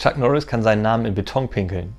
Chuck Norris kann seinen Namen in Beton pinkeln.